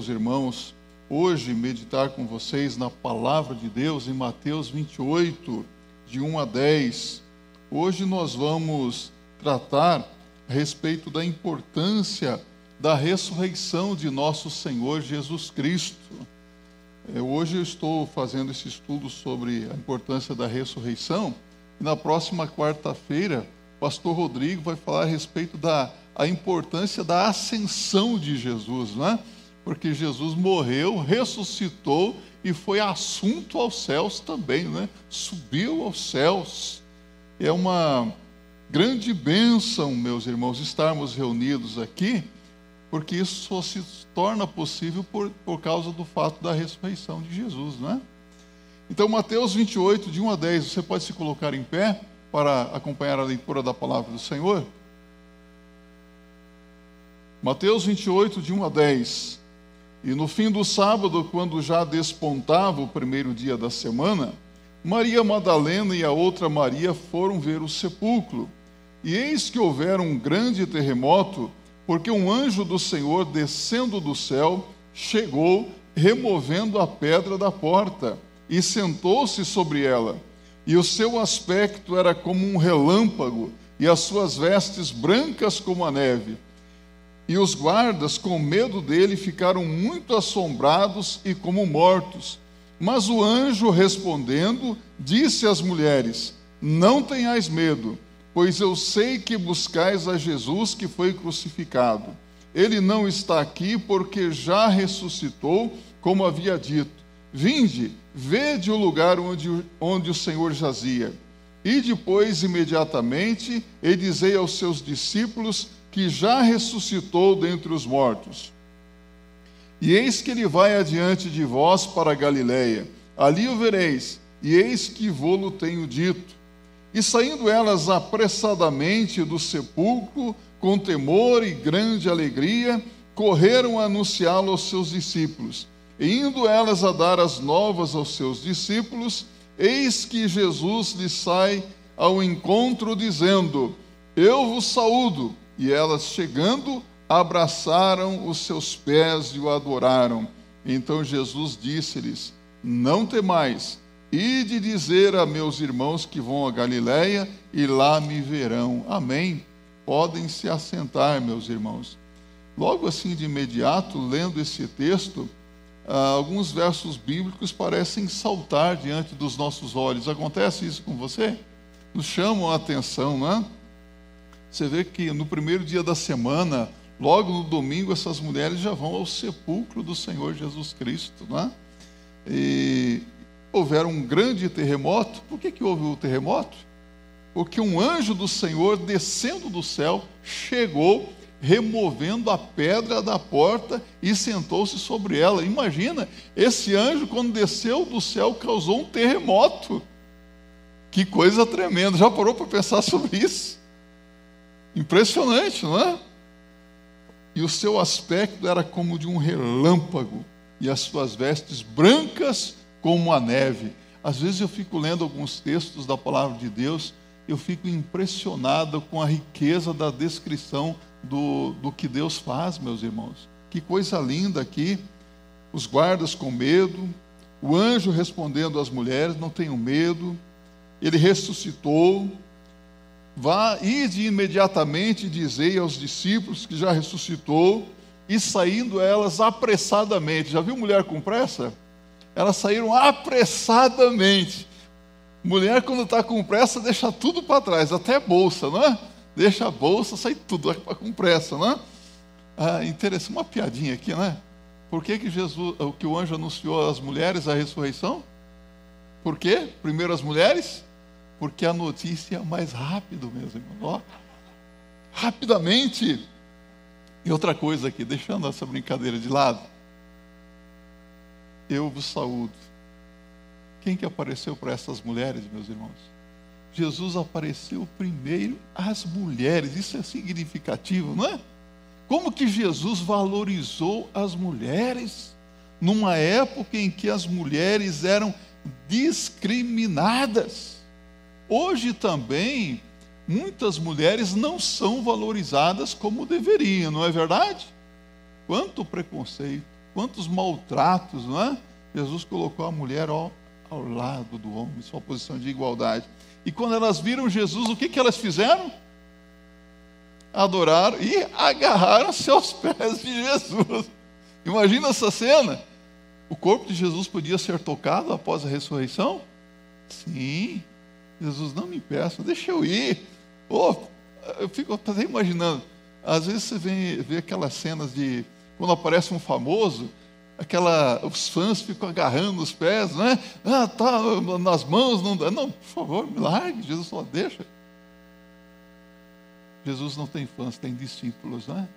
meus irmãos, hoje meditar com vocês na palavra de Deus em Mateus 28, de 1 a 10. Hoje nós vamos tratar a respeito da importância da ressurreição de nosso Senhor Jesus Cristo. É, hoje eu estou fazendo esse estudo sobre a importância da ressurreição e na próxima quarta-feira, o pastor Rodrigo vai falar a respeito da a importância da ascensão de Jesus, né? Porque Jesus morreu, ressuscitou e foi assunto aos céus também, né? Subiu aos céus. É uma grande bênção, meus irmãos, estarmos reunidos aqui porque isso só se torna possível por, por causa do fato da ressurreição de Jesus, né? Então, Mateus 28, de 1 a 10, você pode se colocar em pé para acompanhar a leitura da palavra do Senhor? Mateus 28, de 1 a 10. E no fim do sábado, quando já despontava o primeiro dia da semana, Maria Madalena e a outra Maria foram ver o sepulcro. E eis que houver um grande terremoto, porque um anjo do Senhor, descendo do céu, chegou, removendo a pedra da porta, e sentou-se sobre ela. E o seu aspecto era como um relâmpago, e as suas vestes brancas como a neve. E os guardas, com medo dele, ficaram muito assombrados e como mortos. Mas o anjo, respondendo, disse às mulheres: Não tenhais medo pois eu sei que buscais a Jesus que foi crucificado. Ele não está aqui porque já ressuscitou, como havia dito. Vinde, vede o lugar onde, onde o Senhor jazia. E depois, imediatamente, e dizei aos seus discípulos que já ressuscitou dentre os mortos. E eis que ele vai adiante de vós para Galiléia. Ali o vereis, e eis que vô-lo tenho dito. E saindo elas apressadamente do sepulcro, com temor e grande alegria, correram a anunciá-lo aos seus discípulos. E indo elas a dar as novas aos seus discípulos, eis que Jesus lhes sai ao encontro, dizendo: Eu vos saúdo. E elas, chegando, abraçaram os seus pés e o adoraram. Então Jesus disse-lhes: Não temais e de dizer a meus irmãos que vão a Galiléia e lá me verão. Amém. Podem se assentar, meus irmãos. Logo assim, de imediato, lendo esse texto, ah, alguns versos bíblicos parecem saltar diante dos nossos olhos. Acontece isso com você? Nos chamam a atenção, não é? Você vê que no primeiro dia da semana, logo no domingo, essas mulheres já vão ao sepulcro do Senhor Jesus Cristo, não é? E houver um grande terremoto. Por que, que houve o terremoto? Porque um anjo do Senhor, descendo do céu, chegou, removendo a pedra da porta e sentou-se sobre ela. Imagina, esse anjo, quando desceu do céu, causou um terremoto. Que coisa tremenda. Já parou para pensar sobre isso? Impressionante, não é? E o seu aspecto era como de um relâmpago, e as suas vestes brancas como a neve. Às vezes eu fico lendo alguns textos da palavra de Deus, eu fico impressionado com a riqueza da descrição do, do que Deus faz, meus irmãos. Que coisa linda aqui. Os guardas com medo, o anjo respondendo às mulheres: não tenham medo. Ele ressuscitou. Vá, ide imediatamente e dizei aos discípulos que já ressuscitou, e saindo elas apressadamente. Já viu mulher com pressa? elas saíram apressadamente. Mulher, quando está com pressa, deixa tudo para trás, até bolsa, não é? Deixa a bolsa, sai tudo com pressa, não é? Ah, interessante, uma piadinha aqui, não é? Por que, que Jesus, o que o anjo anunciou às mulheres a ressurreição? Por quê? Primeiro as mulheres? Porque a notícia é mais rápido, meus irmãos. Ó, rapidamente. E outra coisa aqui, deixando essa brincadeira de lado eu vos saúdo. Quem que apareceu para essas mulheres, meus irmãos? Jesus apareceu primeiro às mulheres. Isso é significativo, não é? Como que Jesus valorizou as mulheres numa época em que as mulheres eram discriminadas? Hoje também muitas mulheres não são valorizadas como deveriam, não é verdade? Quanto preconceito, quantos maltratos, não é? Jesus colocou a mulher ao, lado do homem, sua posição de igualdade. E quando elas viram Jesus, o que, que elas fizeram? Adoraram e agarraram-se aos pés de Jesus. Imagina essa cena. O corpo de Jesus podia ser tocado após a ressurreição? Sim. Jesus, não me impeça, deixa eu ir. Oh, eu fico até imaginando. Às vezes você vê, vê aquelas cenas de quando aparece um famoso, aquela, os fãs ficam agarrando os pés, né? Ah, tá nas mãos, não dá. Não, por favor, me largue, Jesus só deixa. Jesus não tem fãs, tem discípulos, né?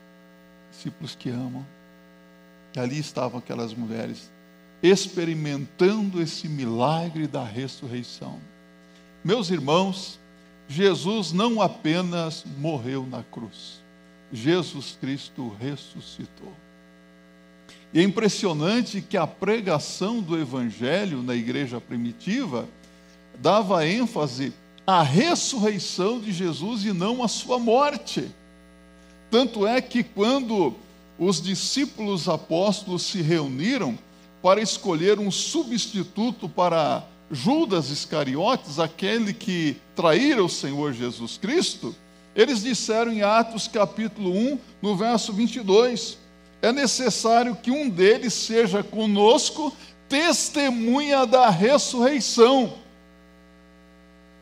Discípulos que amam. E ali estavam aquelas mulheres experimentando esse milagre da ressurreição. Meus irmãos, Jesus não apenas morreu na cruz, Jesus Cristo ressuscitou. E é impressionante que a pregação do Evangelho na igreja primitiva dava ênfase à ressurreição de Jesus e não à sua morte. Tanto é que quando os discípulos apóstolos se reuniram para escolher um substituto para Judas Iscariotes, aquele que traíra o Senhor Jesus Cristo, eles disseram em Atos capítulo 1, no verso 22, é necessário que um deles seja conosco testemunha da ressurreição.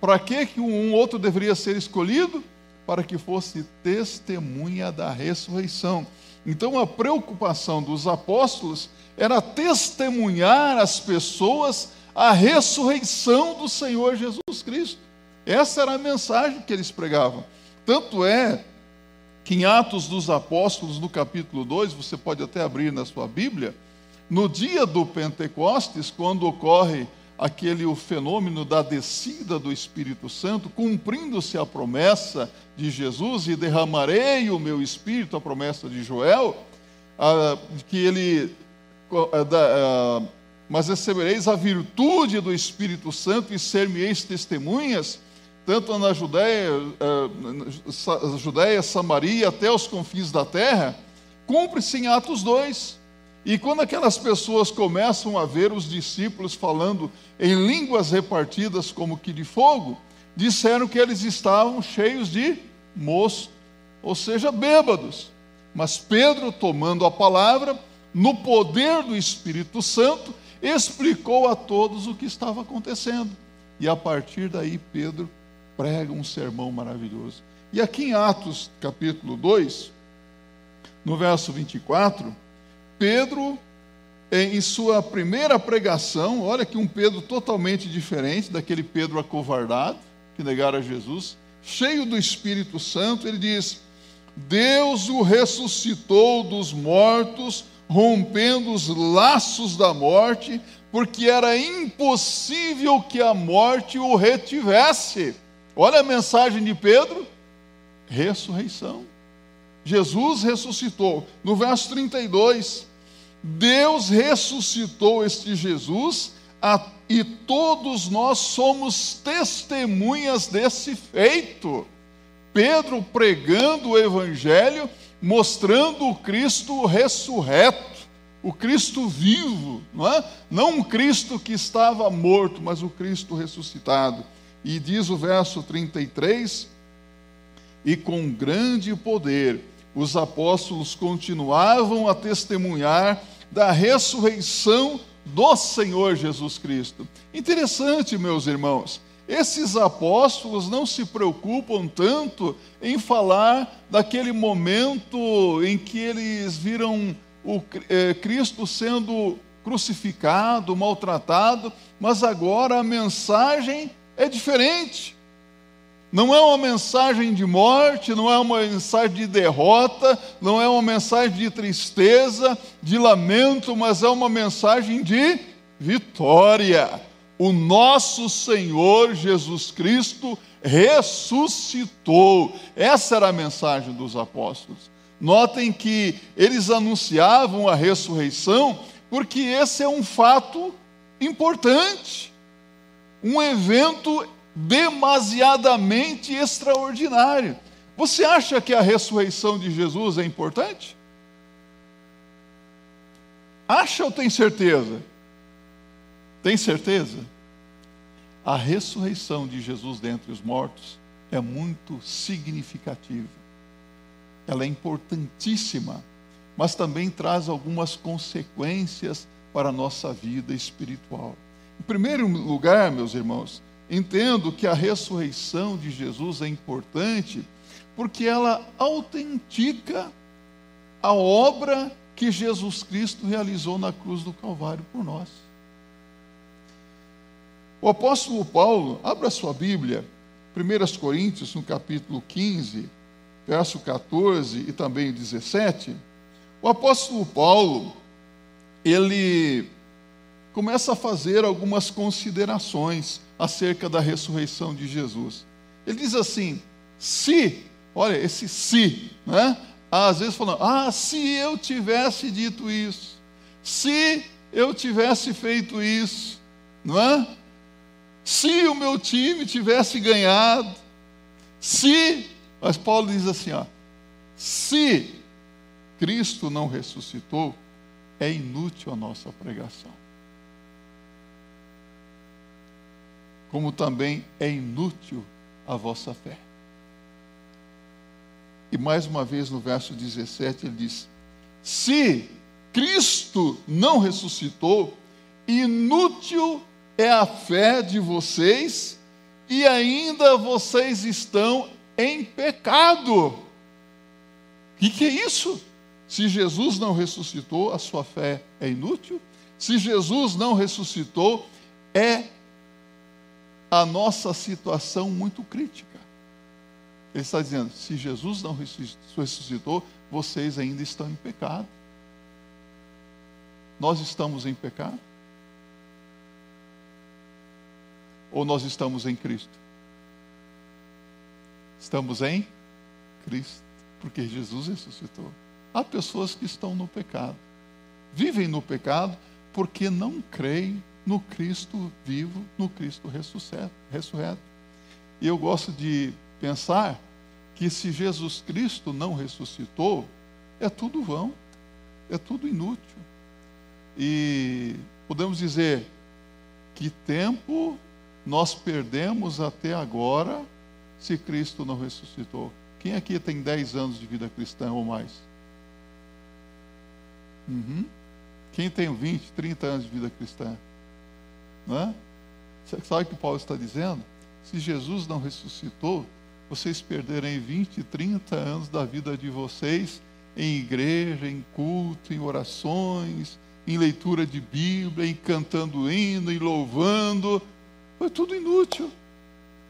Para que um outro deveria ser escolhido? Para que fosse testemunha da ressurreição. Então a preocupação dos apóstolos era testemunhar as pessoas a ressurreição do Senhor Jesus Cristo. Essa era a mensagem que eles pregavam. Tanto é que em Atos dos Apóstolos, no capítulo 2, você pode até abrir na sua Bíblia, no dia do Pentecostes, quando ocorre aquele o fenômeno da descida do Espírito Santo, cumprindo-se a promessa de Jesus e derramarei o meu espírito, a promessa de Joel, ah, que ele ah, ah, mas recebereis a virtude do Espírito Santo e ser-me-eis testemunhas, tanto na Judéia, uh, Judéia, Samaria, até os confins da terra, cumpre-se em Atos 2. E quando aquelas pessoas começam a ver os discípulos falando em línguas repartidas como que de fogo, disseram que eles estavam cheios de moço, ou seja, bêbados. Mas Pedro, tomando a palavra, no poder do Espírito Santo, explicou a todos o que estava acontecendo. E a partir daí, Pedro prega um sermão maravilhoso. E aqui em Atos capítulo 2, no verso 24, Pedro, em sua primeira pregação, olha que um Pedro totalmente diferente daquele Pedro acovardado, que negara Jesus, cheio do Espírito Santo, ele diz: Deus o ressuscitou dos mortos rompendo os laços da morte, porque era impossível que a morte o retivesse. Olha a mensagem de Pedro: ressurreição. Jesus ressuscitou. No verso 32, Deus ressuscitou este Jesus e todos nós somos testemunhas desse feito. Pedro pregando o Evangelho mostrando o Cristo ressurreto, o Cristo vivo, não é? Não um Cristo que estava morto, mas o Cristo ressuscitado. E diz o verso 33: E com grande poder os apóstolos continuavam a testemunhar da ressurreição do Senhor Jesus Cristo. Interessante, meus irmãos. Esses apóstolos não se preocupam tanto em falar daquele momento em que eles viram o é, Cristo sendo crucificado, maltratado, mas agora a mensagem é diferente. Não é uma mensagem de morte, não é uma mensagem de derrota, não é uma mensagem de tristeza, de lamento, mas é uma mensagem de vitória o nosso Senhor Jesus Cristo ressuscitou. Essa era a mensagem dos apóstolos. Notem que eles anunciavam a ressurreição porque esse é um fato importante, um evento demasiadamente extraordinário. Você acha que a ressurreição de Jesus é importante? Acha ou tem certeza? Tem certeza? A ressurreição de Jesus dentre os mortos é muito significativa. Ela é importantíssima, mas também traz algumas consequências para a nossa vida espiritual. Em primeiro lugar, meus irmãos, entendo que a ressurreição de Jesus é importante porque ela autentica a obra que Jesus Cristo realizou na cruz do Calvário por nós. O apóstolo Paulo, abra sua Bíblia, 1 Coríntios, no capítulo 15, verso 14 e também 17. O apóstolo Paulo, ele começa a fazer algumas considerações acerca da ressurreição de Jesus. Ele diz assim: se, olha, esse se, né? Às vezes falando, ah, se eu tivesse dito isso, se eu tivesse feito isso, não é? Se o meu time tivesse ganhado, se, mas Paulo diz assim, ó, se Cristo não ressuscitou, é inútil a nossa pregação. Como também é inútil a vossa fé. E mais uma vez no verso 17 ele diz: Se Cristo não ressuscitou, inútil é a fé de vocês e ainda vocês estão em pecado. O que, que é isso? Se Jesus não ressuscitou, a sua fé é inútil. Se Jesus não ressuscitou, é a nossa situação muito crítica. Ele está dizendo: se Jesus não ressuscitou, vocês ainda estão em pecado. Nós estamos em pecado? Ou nós estamos em Cristo? Estamos em Cristo, porque Jesus ressuscitou. Há pessoas que estão no pecado, vivem no pecado porque não creem no Cristo vivo, no Cristo ressurreto. E eu gosto de pensar que se Jesus Cristo não ressuscitou, é tudo vão, é tudo inútil. E podemos dizer que tempo nós perdemos até agora se Cristo não ressuscitou. Quem aqui tem 10 anos de vida cristã ou mais? Uhum. Quem tem 20, 30 anos de vida cristã? Não é? Sabe o que Paulo está dizendo? Se Jesus não ressuscitou, vocês perderem 20, 30 anos da vida de vocês em igreja, em culto, em orações, em leitura de Bíblia, em cantando hino, em louvando, foi tudo inútil.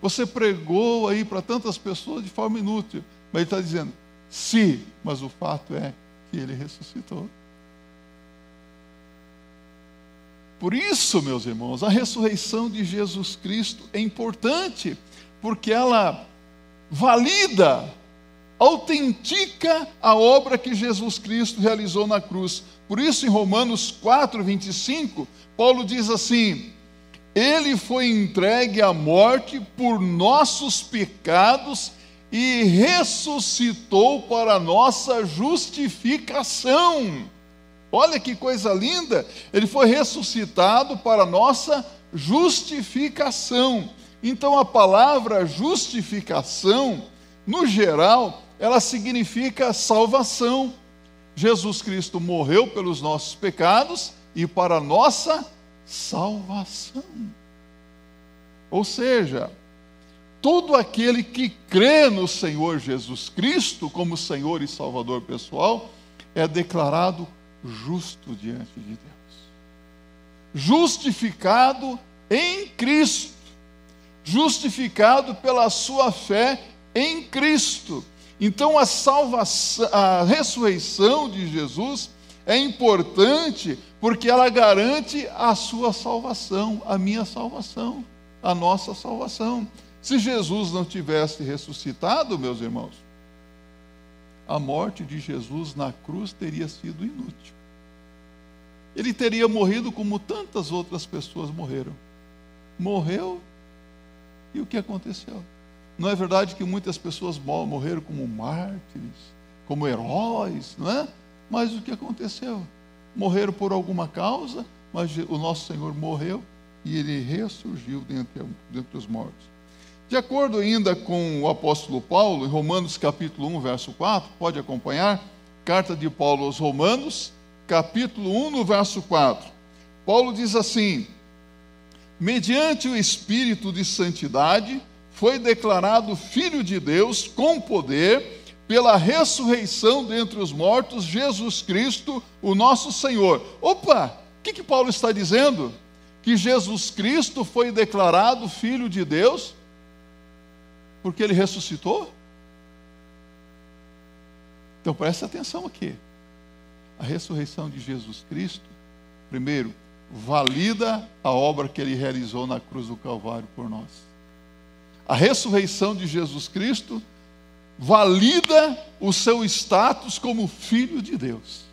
Você pregou aí para tantas pessoas de forma inútil. Mas ele está dizendo, se, mas o fato é que ele ressuscitou. Por isso, meus irmãos, a ressurreição de Jesus Cristo é importante, porque ela valida, autentica a obra que Jesus Cristo realizou na cruz. Por isso, em Romanos 4, 25, Paulo diz assim: ele foi entregue à morte por nossos pecados e ressuscitou para nossa justificação. Olha que coisa linda! Ele foi ressuscitado para nossa justificação. Então a palavra justificação, no geral, ela significa salvação. Jesus Cristo morreu pelos nossos pecados e para nossa salvação. Ou seja, todo aquele que crê no Senhor Jesus Cristo como Senhor e Salvador pessoal é declarado justo diante de Deus. Justificado em Cristo. Justificado pela sua fé em Cristo. Então a salvação, a ressurreição de Jesus é importante porque ela garante a sua salvação, a minha salvação, a nossa salvação. Se Jesus não tivesse ressuscitado, meus irmãos, a morte de Jesus na cruz teria sido inútil. Ele teria morrido como tantas outras pessoas morreram. Morreu e o que aconteceu? Não é verdade que muitas pessoas morreram como mártires, como heróis, não é? Mas o que aconteceu? morreram por alguma causa, mas o nosso Senhor morreu e ele ressurgiu dentre, os mortos. De acordo ainda com o apóstolo Paulo, em Romanos capítulo 1, verso 4, pode acompanhar, carta de Paulo aos Romanos, capítulo 1, no verso 4. Paulo diz assim: mediante o Espírito de Santidade, foi declarado Filho de Deus com poder, pela ressurreição dentre os mortos, Jesus Cristo, o nosso Senhor. Opa! O que, que Paulo está dizendo? Que Jesus Cristo foi declarado Filho de Deus porque ele ressuscitou? Então preste atenção aqui. A ressurreição de Jesus Cristo, primeiro, valida a obra que ele realizou na cruz do Calvário por nós. A ressurreição de Jesus Cristo valida o seu status como filho de Deus.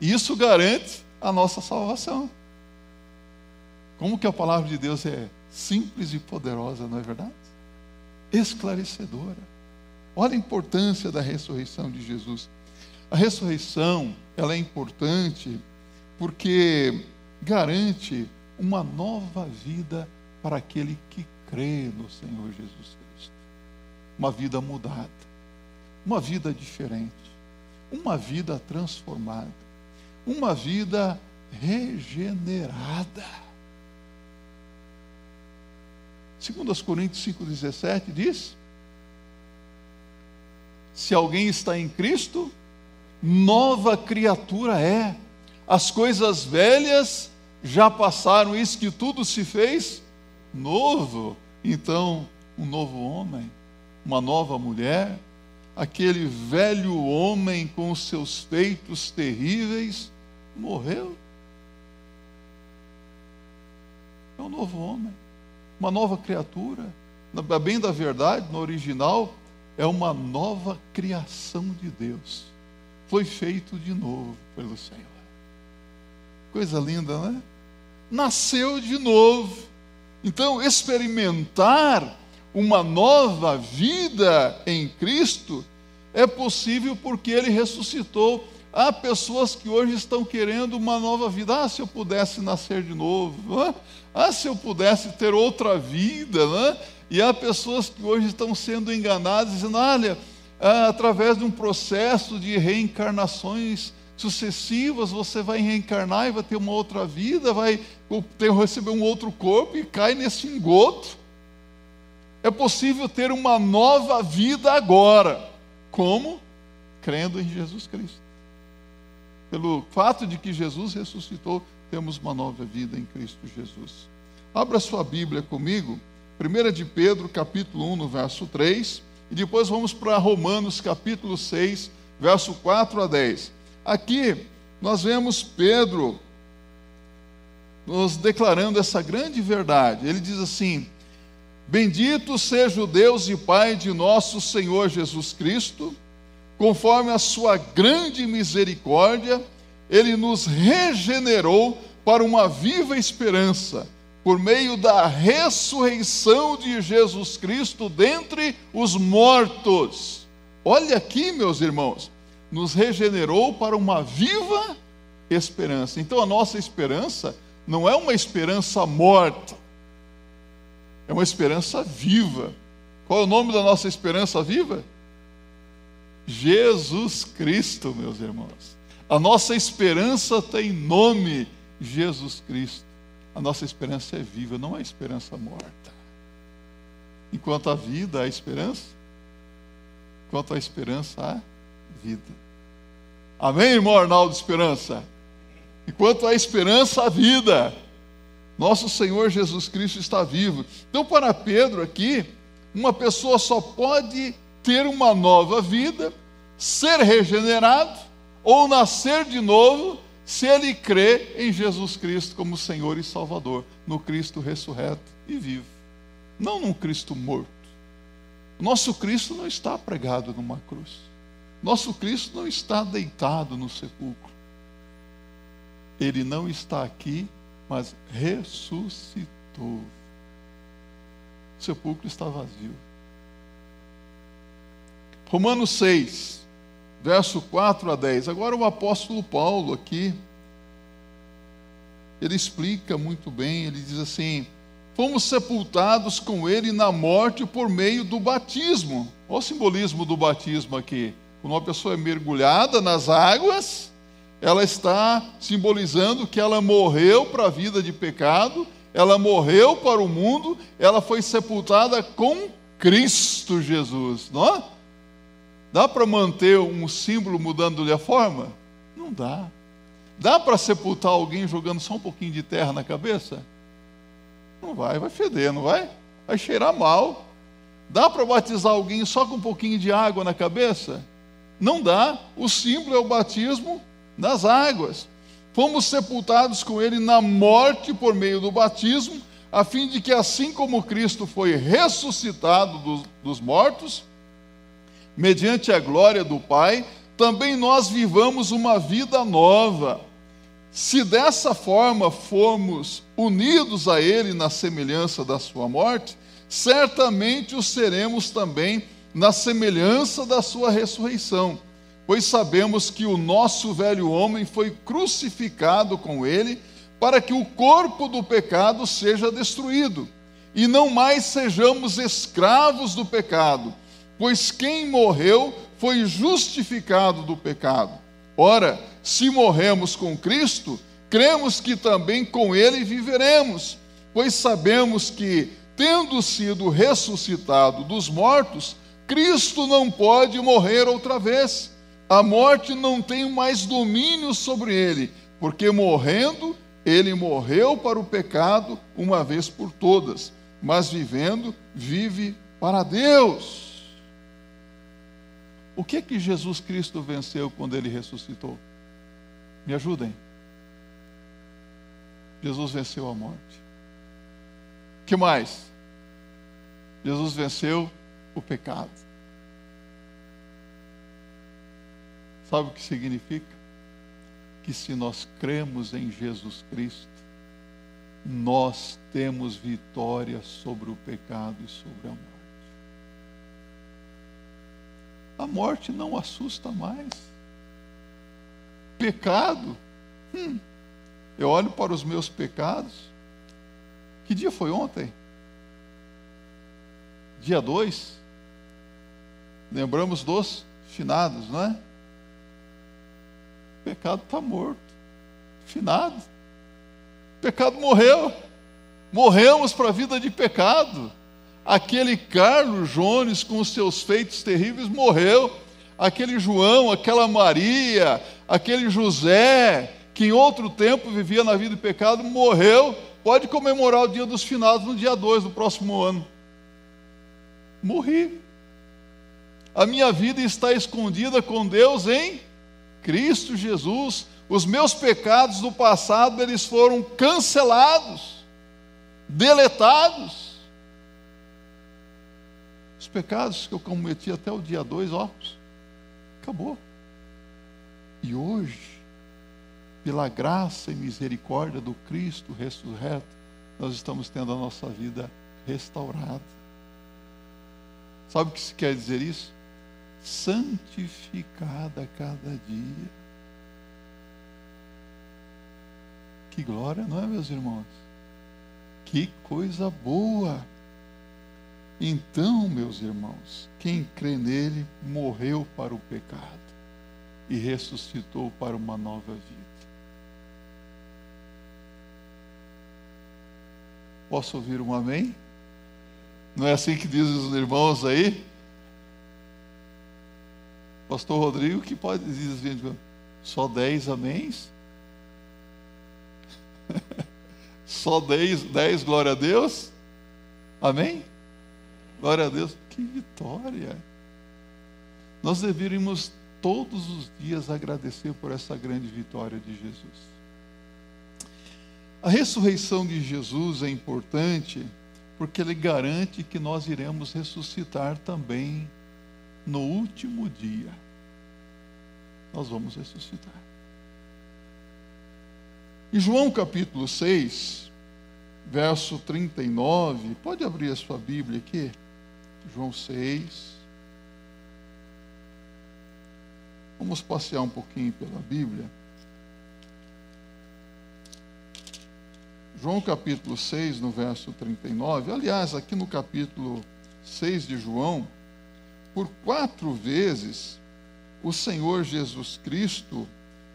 Isso garante a nossa salvação. Como que a palavra de Deus é simples e poderosa, não é verdade? Esclarecedora. Olha a importância da ressurreição de Jesus. A ressurreição, ela é importante porque garante uma nova vida para aquele que crê no Senhor Jesus. Uma vida mudada, uma vida diferente, uma vida transformada, uma vida regenerada. Segundo as Coríntios 5,17 diz: Se alguém está em Cristo, nova criatura é as coisas velhas já passaram, isso que tudo se fez novo. Então, um novo homem, uma nova mulher, aquele velho homem com os seus feitos terríveis, morreu. É um novo homem, uma nova criatura. Bem da verdade, no original, é uma nova criação de Deus. Foi feito de novo pelo Senhor. Coisa linda, né? Nasceu de novo. Então, experimentar uma nova vida em Cristo é possível porque ele ressuscitou. Há pessoas que hoje estão querendo uma nova vida. Ah, se eu pudesse nascer de novo. É? Ah, se eu pudesse ter outra vida. Né? E há pessoas que hoje estão sendo enganadas, dizendo: olha, ah, através de um processo de reencarnações sucessivas, você vai reencarnar e vai ter uma outra vida, vai ter, receber um outro corpo e cai nesse engoto. É possível ter uma nova vida agora. Como? Crendo em Jesus Cristo. Pelo fato de que Jesus ressuscitou, temos uma nova vida em Cristo Jesus. Abra sua Bíblia comigo, 1 de Pedro, capítulo 1, no verso 3, e depois vamos para Romanos, capítulo 6, verso 4 a 10. Aqui nós vemos Pedro nos declarando essa grande verdade. Ele diz assim: Bendito seja o Deus e Pai de nosso Senhor Jesus Cristo, conforme a sua grande misericórdia, ele nos regenerou para uma viva esperança, por meio da ressurreição de Jesus Cristo dentre os mortos. Olha aqui, meus irmãos, nos regenerou para uma viva esperança. Então a nossa esperança não é uma esperança morta, é uma esperança viva. Qual é o nome da nossa esperança viva? Jesus Cristo, meus irmãos. A nossa esperança tem nome, Jesus Cristo. A nossa esperança é viva, não é esperança morta. Enquanto a vida há esperança, enquanto a esperança há vida. Amém, irmão Arnaldo Esperança? Enquanto há esperança, há vida. Nosso Senhor Jesus Cristo está vivo. Então, para Pedro aqui, uma pessoa só pode ter uma nova vida, ser regenerado ou nascer de novo, se ele crê em Jesus Cristo como Senhor e Salvador, no Cristo ressurreto e vivo, não num Cristo morto. Nosso Cristo não está pregado numa cruz. Nosso Cristo não está deitado no sepulcro. Ele não está aqui, mas ressuscitou. O sepulcro está vazio. Romanos 6, verso 4 a 10. Agora o apóstolo Paulo aqui, ele explica muito bem, ele diz assim: fomos sepultados com ele na morte por meio do batismo. Olha o simbolismo do batismo aqui. Quando uma pessoa é mergulhada nas águas, ela está simbolizando que ela morreu para a vida de pecado, ela morreu para o mundo, ela foi sepultada com Cristo Jesus, não é? Dá para manter um símbolo mudando-lhe a forma? Não dá. Dá para sepultar alguém jogando só um pouquinho de terra na cabeça? Não vai, vai feder, não vai? Vai cheirar mal. Dá para batizar alguém só com um pouquinho de água na cabeça? Não dá. O símbolo é o batismo nas águas. Fomos sepultados com ele na morte por meio do batismo, a fim de que, assim como Cristo foi ressuscitado dos, dos mortos, mediante a glória do Pai, também nós vivamos uma vida nova. Se dessa forma formos unidos a Ele na semelhança da Sua morte, certamente o seremos também na semelhança da Sua ressurreição, pois sabemos que o nosso velho homem foi crucificado com Ele, para que o corpo do pecado seja destruído, e não mais sejamos escravos do pecado, pois quem morreu foi justificado do pecado. Ora, se morremos com Cristo, cremos que também com Ele viveremos, pois sabemos que, tendo sido ressuscitado dos mortos, Cristo não pode morrer outra vez. A morte não tem mais domínio sobre ele, porque morrendo, ele morreu para o pecado uma vez por todas, mas vivendo, vive para Deus. O que que Jesus Cristo venceu quando ele ressuscitou? Me ajudem. Jesus venceu a morte. Que mais? Jesus venceu o pecado. Sabe o que significa? Que se nós cremos em Jesus Cristo, nós temos vitória sobre o pecado e sobre a morte. A morte não assusta mais. Pecado, hum, eu olho para os meus pecados. Que dia foi ontem? Dia 2. Lembramos dos finados, não é? Pecado está morto. Finado. O pecado morreu. Morremos para a vida de pecado. Aquele Carlos Jones, com os seus feitos terríveis, morreu. Aquele João, aquela Maria, aquele José, que em outro tempo vivia na vida de pecado, morreu. Pode comemorar o dia dos finados no dia 2 do próximo ano. Morri. A minha vida está escondida com Deus em Cristo Jesus. Os meus pecados do passado, eles foram cancelados, deletados os pecados que eu cometi até o dia 2, ó, acabou. E hoje, pela graça e misericórdia do Cristo ressurreto, nós estamos tendo a nossa vida restaurada. Sabe o que se quer dizer isso? Santificada a cada dia. Que glória, não é, meus irmãos? Que coisa boa! Então, meus irmãos, quem crê nele morreu para o pecado e ressuscitou para uma nova vida. Posso ouvir um amém? Não é assim que dizem os irmãos aí? Pastor Rodrigo que pode dizer só dez améns? só dez, dez glória a Deus? Amém? Glória a Deus, que vitória! Nós deveríamos todos os dias agradecer por essa grande vitória de Jesus. A ressurreição de Jesus é importante porque ele garante que nós iremos ressuscitar também no último dia. Nós vamos ressuscitar. Em João capítulo 6, verso 39, pode abrir a sua Bíblia aqui? João 6. Vamos passear um pouquinho pela Bíblia. João capítulo 6, no verso 39. Aliás, aqui no capítulo 6 de João, por quatro vezes, o Senhor Jesus Cristo,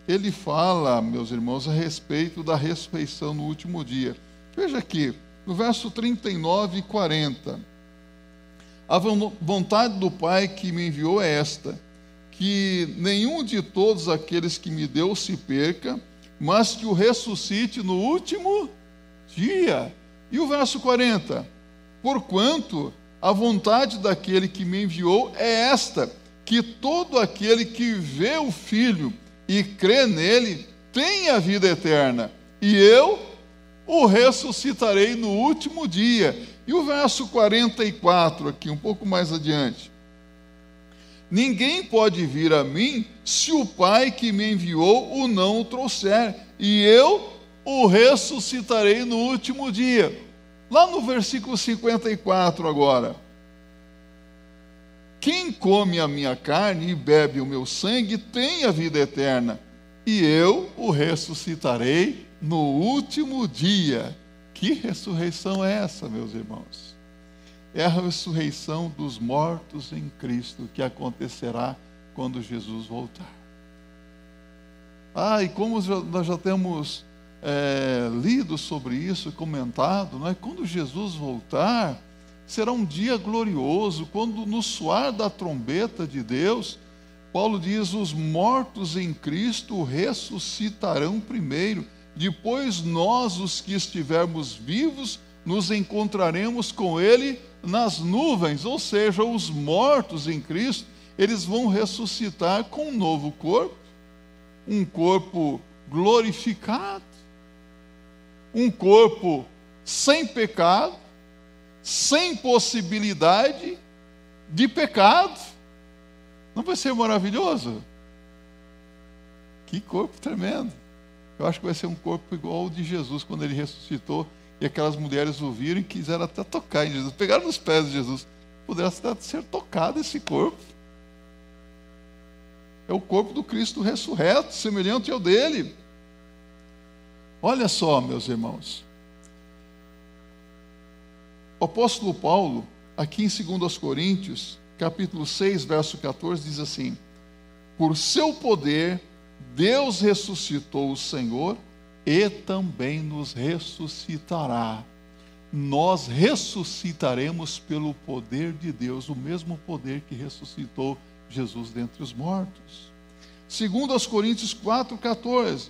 ele fala, meus irmãos, a respeito da ressurreição no último dia. Veja aqui, no verso 39 e 40. A vontade do Pai que me enviou é esta: que nenhum de todos aqueles que me deu se perca, mas que o ressuscite no último dia. E o verso 40: Porquanto a vontade daquele que me enviou é esta: que todo aquele que vê o Filho e crê nele tenha vida eterna, e eu o ressuscitarei no último dia. E o verso 44, aqui, um pouco mais adiante. Ninguém pode vir a mim se o Pai que me enviou o não o trouxer, e eu o ressuscitarei no último dia. Lá no versículo 54 agora. Quem come a minha carne e bebe o meu sangue tem a vida eterna, e eu o ressuscitarei no último dia. Que ressurreição é essa, meus irmãos? É a ressurreição dos mortos em Cristo que acontecerá quando Jesus voltar. Ah, e como nós já temos é, lido sobre isso, comentado, não é? quando Jesus voltar, será um dia glorioso, quando no soar da trombeta de Deus, Paulo diz: os mortos em Cristo ressuscitarão primeiro depois nós, os que estivermos vivos, nos encontraremos com Ele nas nuvens, ou seja, os mortos em Cristo, eles vão ressuscitar com um novo corpo, um corpo glorificado, um corpo sem pecado, sem possibilidade de pecado. Não vai ser maravilhoso? Que corpo tremendo! Eu acho que vai ser um corpo igual ao de Jesus quando ele ressuscitou e aquelas mulheres ouviram e quiseram até tocar em Jesus. Pegaram nos pés de Jesus. Pudesse ser tocado esse corpo. É o corpo do Cristo ressurreto, semelhante ao dele. Olha só, meus irmãos. O apóstolo Paulo, aqui em 2 Coríntios, capítulo 6, verso 14, diz assim: Por seu poder Deus ressuscitou o Senhor e também nos ressuscitará. Nós ressuscitaremos pelo poder de Deus, o mesmo poder que ressuscitou Jesus dentre os mortos. Segundo aos Coríntios 4:14.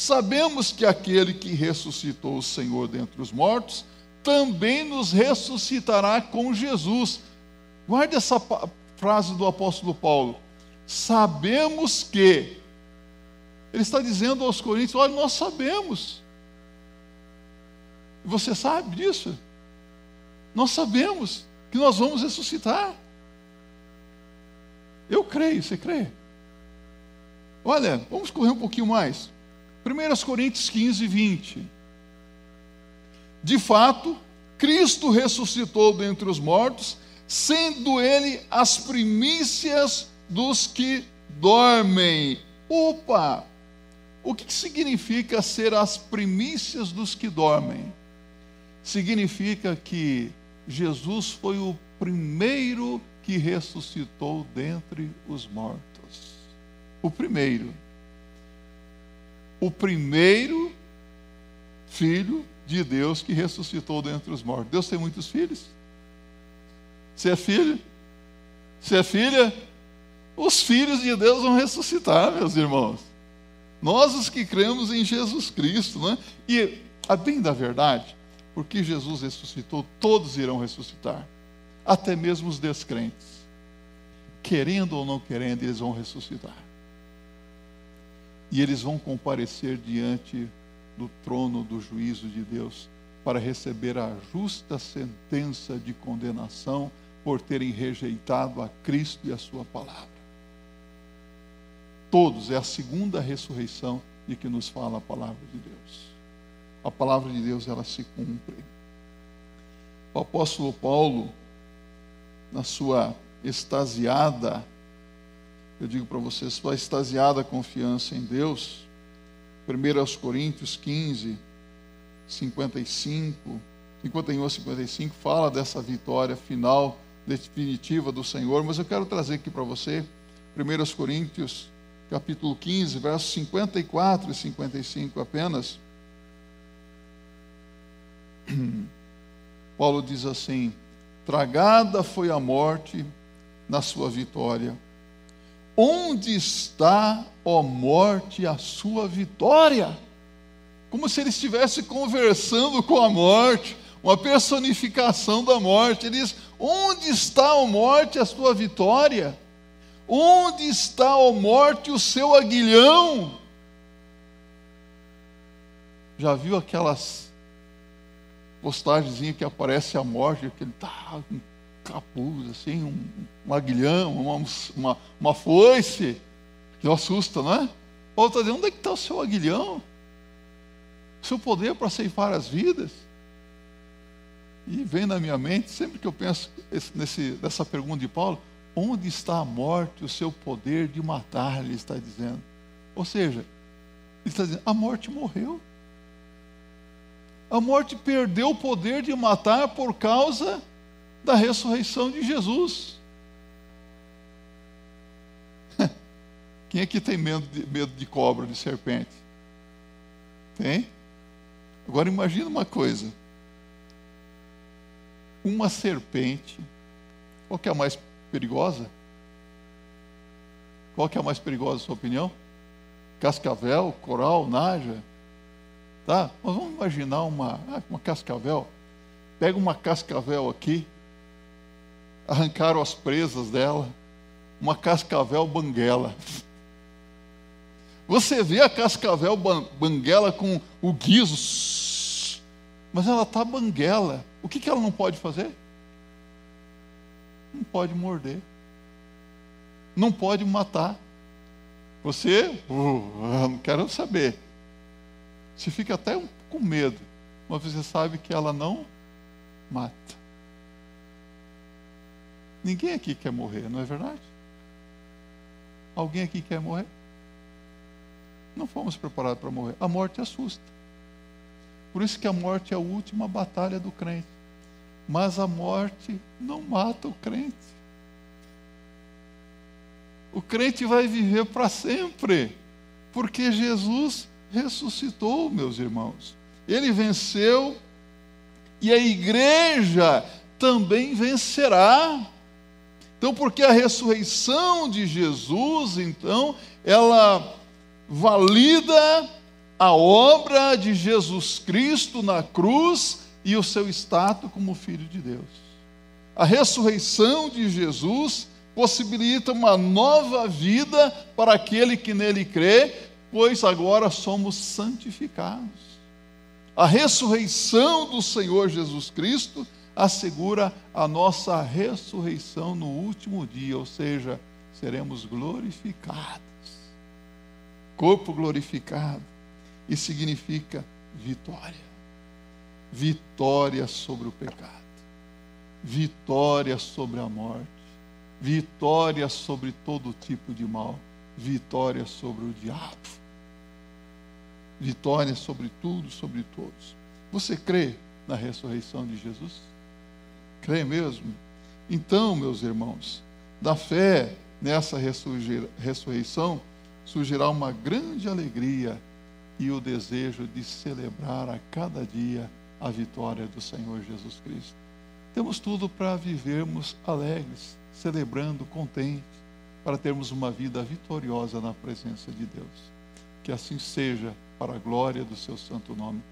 Sabemos que aquele que ressuscitou o Senhor dentre os mortos também nos ressuscitará com Jesus. Guarde essa frase do apóstolo Paulo sabemos que. Ele está dizendo aos Coríntios: olha, nós sabemos. Você sabe disso? Nós sabemos que nós vamos ressuscitar. Eu creio, você crê? Olha, vamos correr um pouquinho mais. 1 Coríntios 15, 20. De fato, Cristo ressuscitou dentre os mortos, sendo ele as primícias dos que dormem. Opa! O que significa ser as primícias dos que dormem? Significa que Jesus foi o primeiro que ressuscitou dentre os mortos. O primeiro. O primeiro filho de Deus que ressuscitou dentre os mortos. Deus tem muitos filhos? Você é filho? Você é filha? os filhos de Deus vão ressuscitar, meus irmãos. Nós, os que cremos em Jesus Cristo, né? E, a bem da verdade, porque Jesus ressuscitou, todos irão ressuscitar, até mesmo os descrentes. Querendo ou não querendo, eles vão ressuscitar. E eles vão comparecer diante do trono do juízo de Deus para receber a justa sentença de condenação por terem rejeitado a Cristo e a Sua palavra todos, é a segunda ressurreição de que nos fala a palavra de Deus. A palavra de Deus, ela se cumpre. O apóstolo Paulo, na sua extasiada eu digo para vocês, sua extasiada confiança em Deus, 1 Coríntios 15, 55, 51 a 55, fala dessa vitória final, definitiva do Senhor, mas eu quero trazer aqui para você, 1 Coríntios, capítulo 15, versos 54 e 55 apenas. Paulo diz assim: Tragada foi a morte na sua vitória. Onde está, ó morte, a sua vitória? Como se ele estivesse conversando com a morte, uma personificação da morte. Ele diz: Onde está, ó morte, a sua vitória? Onde está, ó morte, o seu aguilhão? Já viu aquelas postagens que aparece a morte, que ele está com capuz, assim, um, um aguilhão, uma, uma, uma foice, que assusta, não é? Está dizendo, onde é que está o seu aguilhão? O seu poder para ceifar as vidas? E vem na minha mente, sempre que eu penso nesse, nessa pergunta de Paulo, onde está a morte, o seu poder de matar, ele está dizendo. Ou seja, ele está dizendo, a morte morreu. A morte perdeu o poder de matar por causa da ressurreição de Jesus. Quem aqui tem medo de, medo de cobra, de serpente? Tem? Agora imagina uma coisa. Uma serpente, qual que é a mais perigosa? Qual que é a mais perigosa, na sua opinião? Cascavel, coral, naja? Tá? Mas vamos imaginar uma, ah, uma cascavel. Pega uma cascavel aqui, arrancaram as presas dela, uma cascavel banguela. Você vê a cascavel banguela com o guiso, mas ela está banguela. O que, que ela não pode fazer? Não pode morder. Não pode matar. Você, uh, não quero saber. Você fica até com medo, mas você sabe que ela não mata. Ninguém aqui quer morrer, não é verdade? Alguém aqui quer morrer? Não fomos preparados para morrer. A morte assusta. Por isso que a morte é a última batalha do crente. Mas a morte não mata o crente. O crente vai viver para sempre, porque Jesus ressuscitou, meus irmãos. Ele venceu e a igreja também vencerá. Então, porque a ressurreição de Jesus, então, ela valida a obra de Jesus Cristo na cruz e o seu status como filho de Deus. A ressurreição de Jesus possibilita uma nova vida para aquele que nele crê, pois agora somos santificados. A ressurreição do Senhor Jesus Cristo assegura a nossa ressurreição no último dia, ou seja, seremos glorificados. Corpo glorificado. E significa vitória. Vitória sobre o pecado. Vitória sobre a morte. Vitória sobre todo tipo de mal. Vitória sobre o diabo. Vitória sobre tudo, sobre todos. Você crê na ressurreição de Jesus? Crê mesmo? Então, meus irmãos, da fé nessa ressurreição surgirá uma grande alegria e o desejo de celebrar a cada dia a vitória do Senhor Jesus Cristo. Temos tudo para vivermos alegres, celebrando, contentes, para termos uma vida vitoriosa na presença de Deus. Que assim seja, para a glória do seu santo nome.